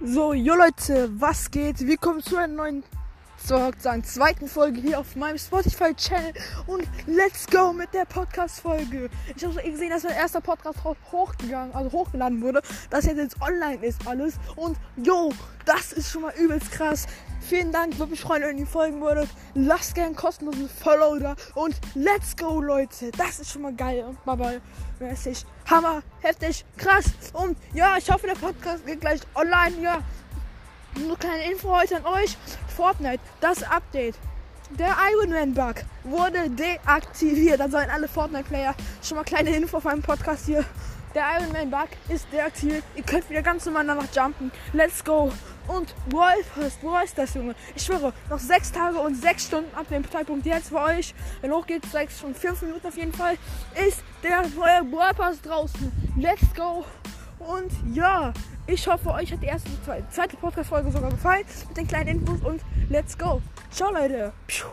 So, jo Leute, was geht? Willkommen zu einer neuen, sozusagen zweiten Folge hier auf meinem Spotify-Channel und let's go mit der Podcast-Folge. Ich habe gesehen, dass mein erster Podcast hochgegangen, also hochgeladen wurde, dass jetzt, jetzt online ist alles und jo, das ist schon mal übelst krass. Vielen Dank, würde mich freuen, wenn ihr folgen würdet. Lasst gerne kostenlosen Follow da und let's go, Leute. Das ist schon mal geil und bye mäßig. Hammer, heftig, krass. Und ja, ich hoffe, der Podcast geht gleich online. Ja, nur kleine Info heute an euch. Fortnite, das Update. Der Iron Man Bug wurde deaktiviert. Da sollen alle Fortnite-Player schon mal kleine Info auf meinem Podcast hier. Der Iron Man Bug ist deaktiviert. Ihr könnt wieder ganz normal danach jumpen. Let's go. Und Pass, wo ist das, Junge? Ich schwöre, noch sechs Tage und sechs Stunden ab dem Zeitpunkt jetzt für euch, wenn hochgeht, sechs und fünf Minuten auf jeden Fall, ist der neue Brawl Pass draußen. Let's go. Und ja, ich hoffe, euch hat die erste, zweite Podcast-Folge sogar gefallen mit den kleinen Infos und let's go. Ciao, Leute. Piu.